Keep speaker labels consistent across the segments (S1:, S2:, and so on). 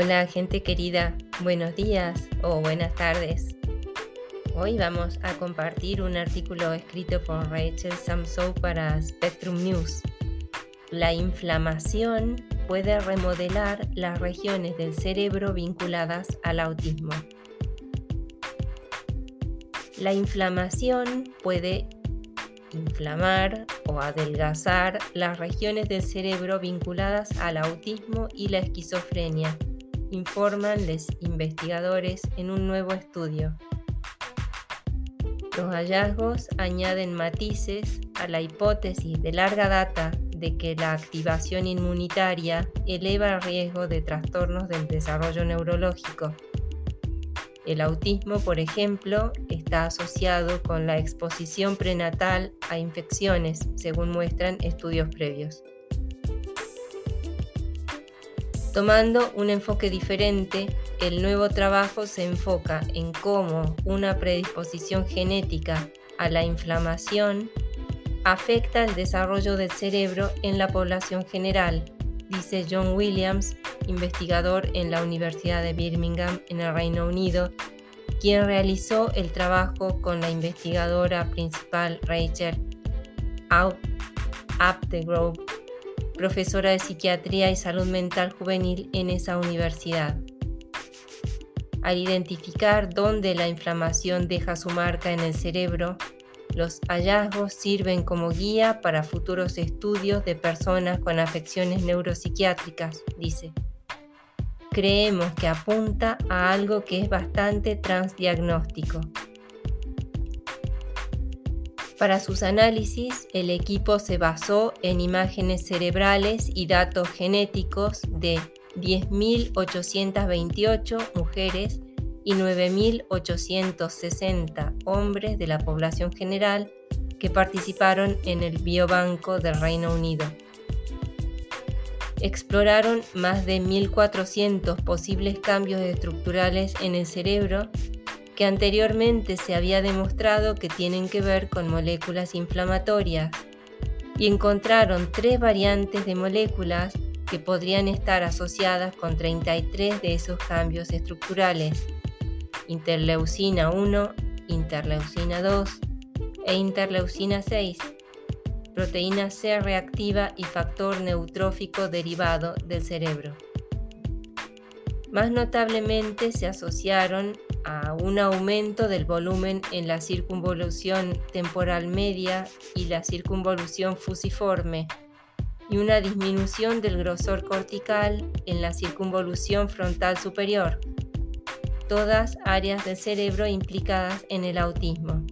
S1: Hola gente querida, buenos días o buenas tardes. Hoy vamos a compartir un artículo escrito por Rachel Samsow para Spectrum News. La inflamación puede remodelar las regiones del cerebro vinculadas al autismo. La inflamación puede inflamar o adelgazar las regiones del cerebro vinculadas al autismo y la esquizofrenia informan los investigadores en un nuevo estudio. Los hallazgos añaden matices a la hipótesis de larga data de que la activación inmunitaria eleva el riesgo de trastornos del desarrollo neurológico. El autismo, por ejemplo, está asociado con la exposición prenatal a infecciones, según muestran estudios previos. Tomando un enfoque diferente, el nuevo trabajo se enfoca en cómo una predisposición genética a la inflamación afecta el desarrollo del cerebro en la población general, dice John Williams, investigador en la Universidad de Birmingham en el Reino Unido, quien realizó el trabajo con la investigadora principal Rachel Aptegrove profesora de Psiquiatría y Salud Mental Juvenil en esa universidad. Al identificar dónde la inflamación deja su marca en el cerebro, los hallazgos sirven como guía para futuros estudios de personas con afecciones neuropsiquiátricas, dice. Creemos que apunta a algo que es bastante transdiagnóstico. Para sus análisis, el equipo se basó en imágenes cerebrales y datos genéticos de 10.828 mujeres y 9.860 hombres de la población general que participaron en el Biobanco del Reino Unido. Exploraron más de 1.400 posibles cambios estructurales en el cerebro que anteriormente se había demostrado que tienen que ver con moléculas inflamatorias y encontraron tres variantes de moléculas que podrían estar asociadas con 33 de esos cambios estructurales, interleucina 1, interleucina 2 e interleucina 6, proteína C reactiva y factor neutrófico derivado del cerebro. Más notablemente se asociaron a un aumento del volumen en la circunvolución temporal media y la circunvolución fusiforme y una disminución del grosor cortical en la circunvolución frontal superior, todas áreas del cerebro implicadas en el autismo.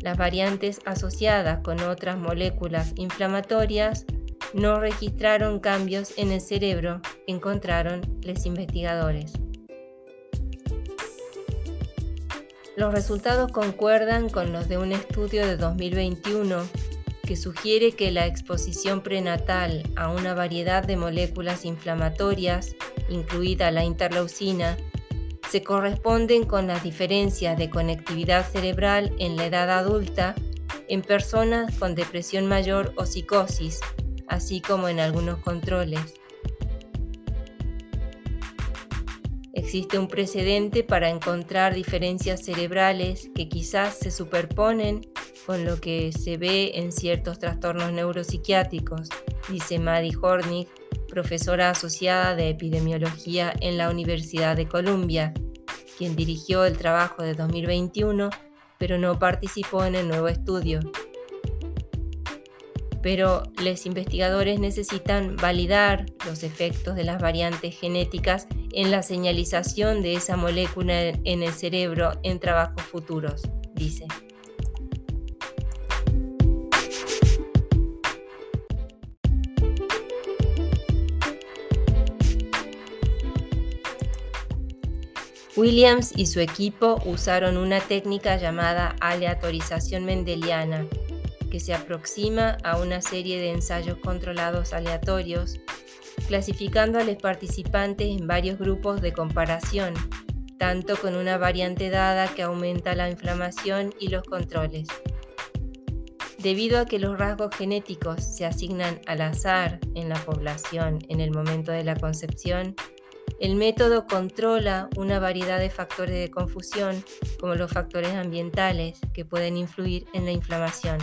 S1: Las variantes asociadas con otras moléculas inflamatorias no registraron cambios en el cerebro, encontraron los investigadores. Los resultados concuerdan con los de un estudio de 2021 que sugiere que la exposición prenatal a una variedad de moléculas inflamatorias, incluida la interleucina, se corresponden con las diferencias de conectividad cerebral en la edad adulta en personas con depresión mayor o psicosis, así como en algunos controles. Existe un precedente para encontrar diferencias cerebrales que quizás se superponen con lo que se ve en ciertos trastornos neuropsiquiátricos, dice Maddie Hornig, profesora asociada de epidemiología en la Universidad de Columbia, quien dirigió el trabajo de 2021, pero no participó en el nuevo estudio pero los investigadores necesitan validar los efectos de las variantes genéticas en la señalización de esa molécula en el cerebro en trabajos futuros, dice. Williams y su equipo usaron una técnica llamada aleatorización mendeliana que se aproxima a una serie de ensayos controlados aleatorios, clasificando a los participantes en varios grupos de comparación, tanto con una variante dada que aumenta la inflamación y los controles. Debido a que los rasgos genéticos se asignan al azar en la población en el momento de la concepción, el método controla una variedad de factores de confusión, como los factores ambientales, que pueden influir en la inflamación.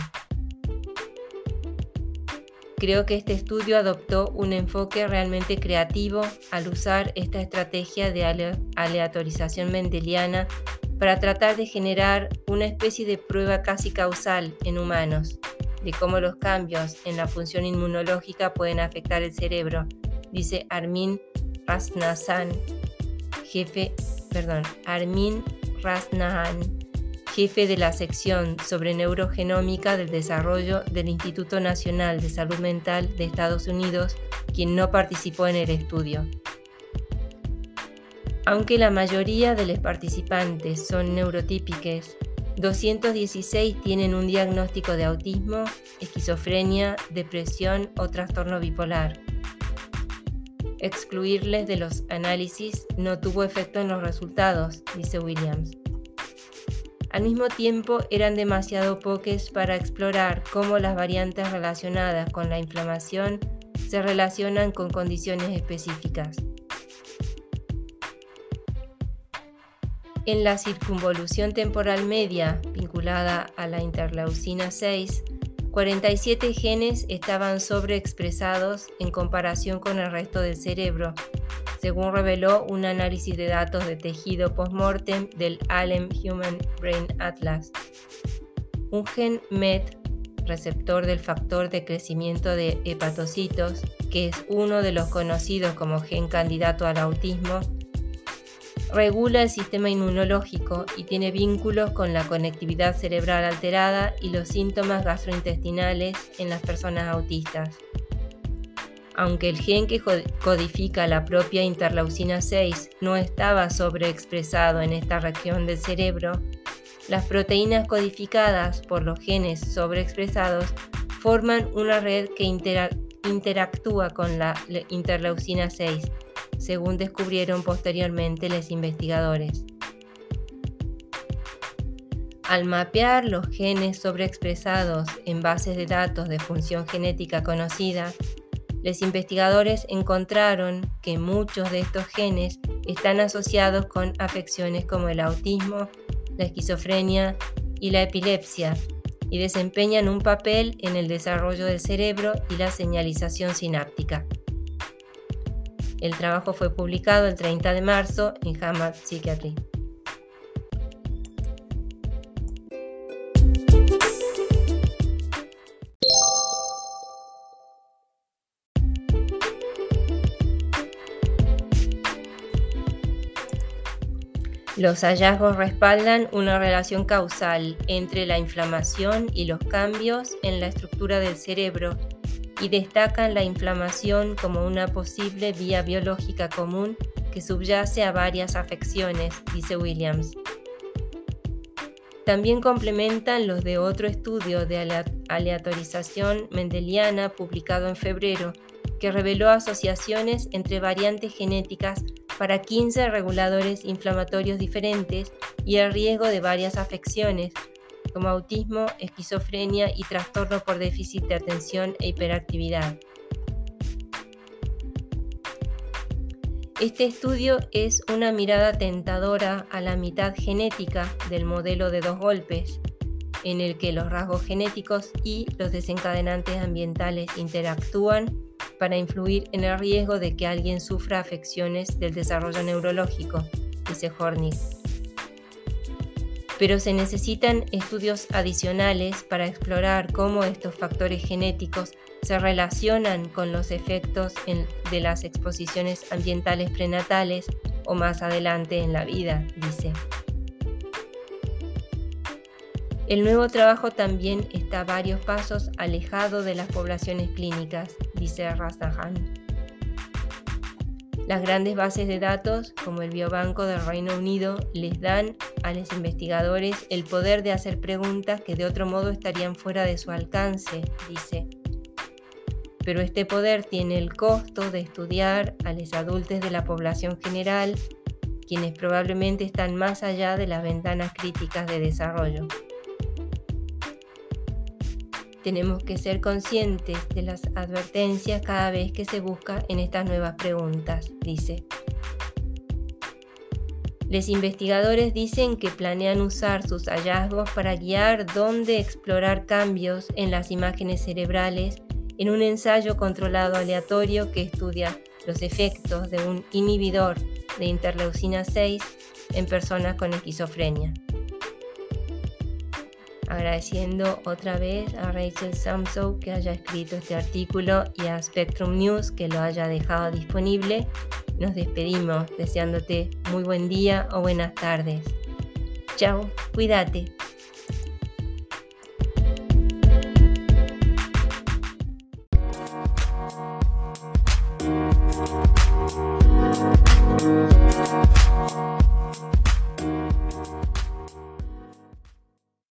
S1: Creo que este estudio adoptó un enfoque realmente creativo al usar esta estrategia de aleatorización mendeliana para tratar de generar una especie de prueba casi causal en humanos de cómo los cambios en la función inmunológica pueden afectar el cerebro, dice Armin Rasnahan, jefe, perdón, Armin Rasnahan, jefe de la sección sobre neurogenómica del desarrollo del Instituto Nacional de Salud Mental de Estados Unidos, quien no participó en el estudio. Aunque la mayoría de los participantes son neurotípicos, 216 tienen un diagnóstico de autismo, esquizofrenia, depresión o trastorno bipolar. Excluirles de los análisis no tuvo efecto en los resultados, dice Williams. Al mismo tiempo, eran demasiado pocos para explorar cómo las variantes relacionadas con la inflamación se relacionan con condiciones específicas. En la circunvolución temporal media vinculada a la interleucina 6, 47 genes estaban sobreexpresados en comparación con el resto del cerebro, según reveló un análisis de datos de tejido postmortem del Allen Human Brain Atlas. Un gen MET, receptor del factor de crecimiento de hepatocitos, que es uno de los conocidos como gen candidato al autismo, regula el sistema inmunológico y tiene vínculos con la conectividad cerebral alterada y los síntomas gastrointestinales en las personas autistas. Aunque el gen que codifica la propia interleucina 6 no estaba sobreexpresado en esta región del cerebro, las proteínas codificadas por los genes sobreexpresados forman una red que interactúa con la interleucina 6 según descubrieron posteriormente los investigadores. Al mapear los genes sobreexpresados en bases de datos de función genética conocida, los investigadores encontraron que muchos de estos genes están asociados con afecciones como el autismo, la esquizofrenia y la epilepsia, y desempeñan un papel en el desarrollo del cerebro y la señalización sináptica. El trabajo fue publicado el 30 de marzo en Hammer Psychiatry. Los hallazgos respaldan una relación causal entre la inflamación y los cambios en la estructura del cerebro y destacan la inflamación como una posible vía biológica común que subyace a varias afecciones, dice Williams. También complementan los de otro estudio de aleatorización mendeliana publicado en febrero, que reveló asociaciones entre variantes genéticas para 15 reguladores inflamatorios diferentes y el riesgo de varias afecciones, como autismo, esquizofrenia y trastorno por déficit de atención e hiperactividad. Este estudio es una mirada tentadora a la mitad genética del modelo de dos golpes, en el que los rasgos genéticos y los desencadenantes ambientales interactúan para influir en el riesgo de que alguien sufra afecciones del desarrollo neurológico, dice Hornig pero se necesitan estudios adicionales para explorar cómo estos factores genéticos se relacionan con los efectos de las exposiciones ambientales prenatales o más adelante en la vida, dice. El nuevo trabajo también está varios pasos alejado de las poblaciones clínicas, dice Razahan. Las grandes bases de datos, como el Biobanco del Reino Unido, les dan a los investigadores el poder de hacer preguntas que de otro modo estarían fuera de su alcance, dice. Pero este poder tiene el costo de estudiar a los adultos de la población general, quienes probablemente están más allá de las ventanas críticas de desarrollo. Tenemos que ser conscientes de las advertencias cada vez que se busca en estas nuevas preguntas, dice. Los investigadores dicen que planean usar sus hallazgos para guiar dónde explorar cambios en las imágenes cerebrales en un ensayo controlado aleatorio que estudia los efectos de un inhibidor de interleucina 6 en personas con esquizofrenia. Agradeciendo otra vez a Rachel Samsow que haya escrito este artículo y a Spectrum News que lo haya dejado disponible, nos despedimos deseándote muy buen día o buenas tardes. Chao, cuídate.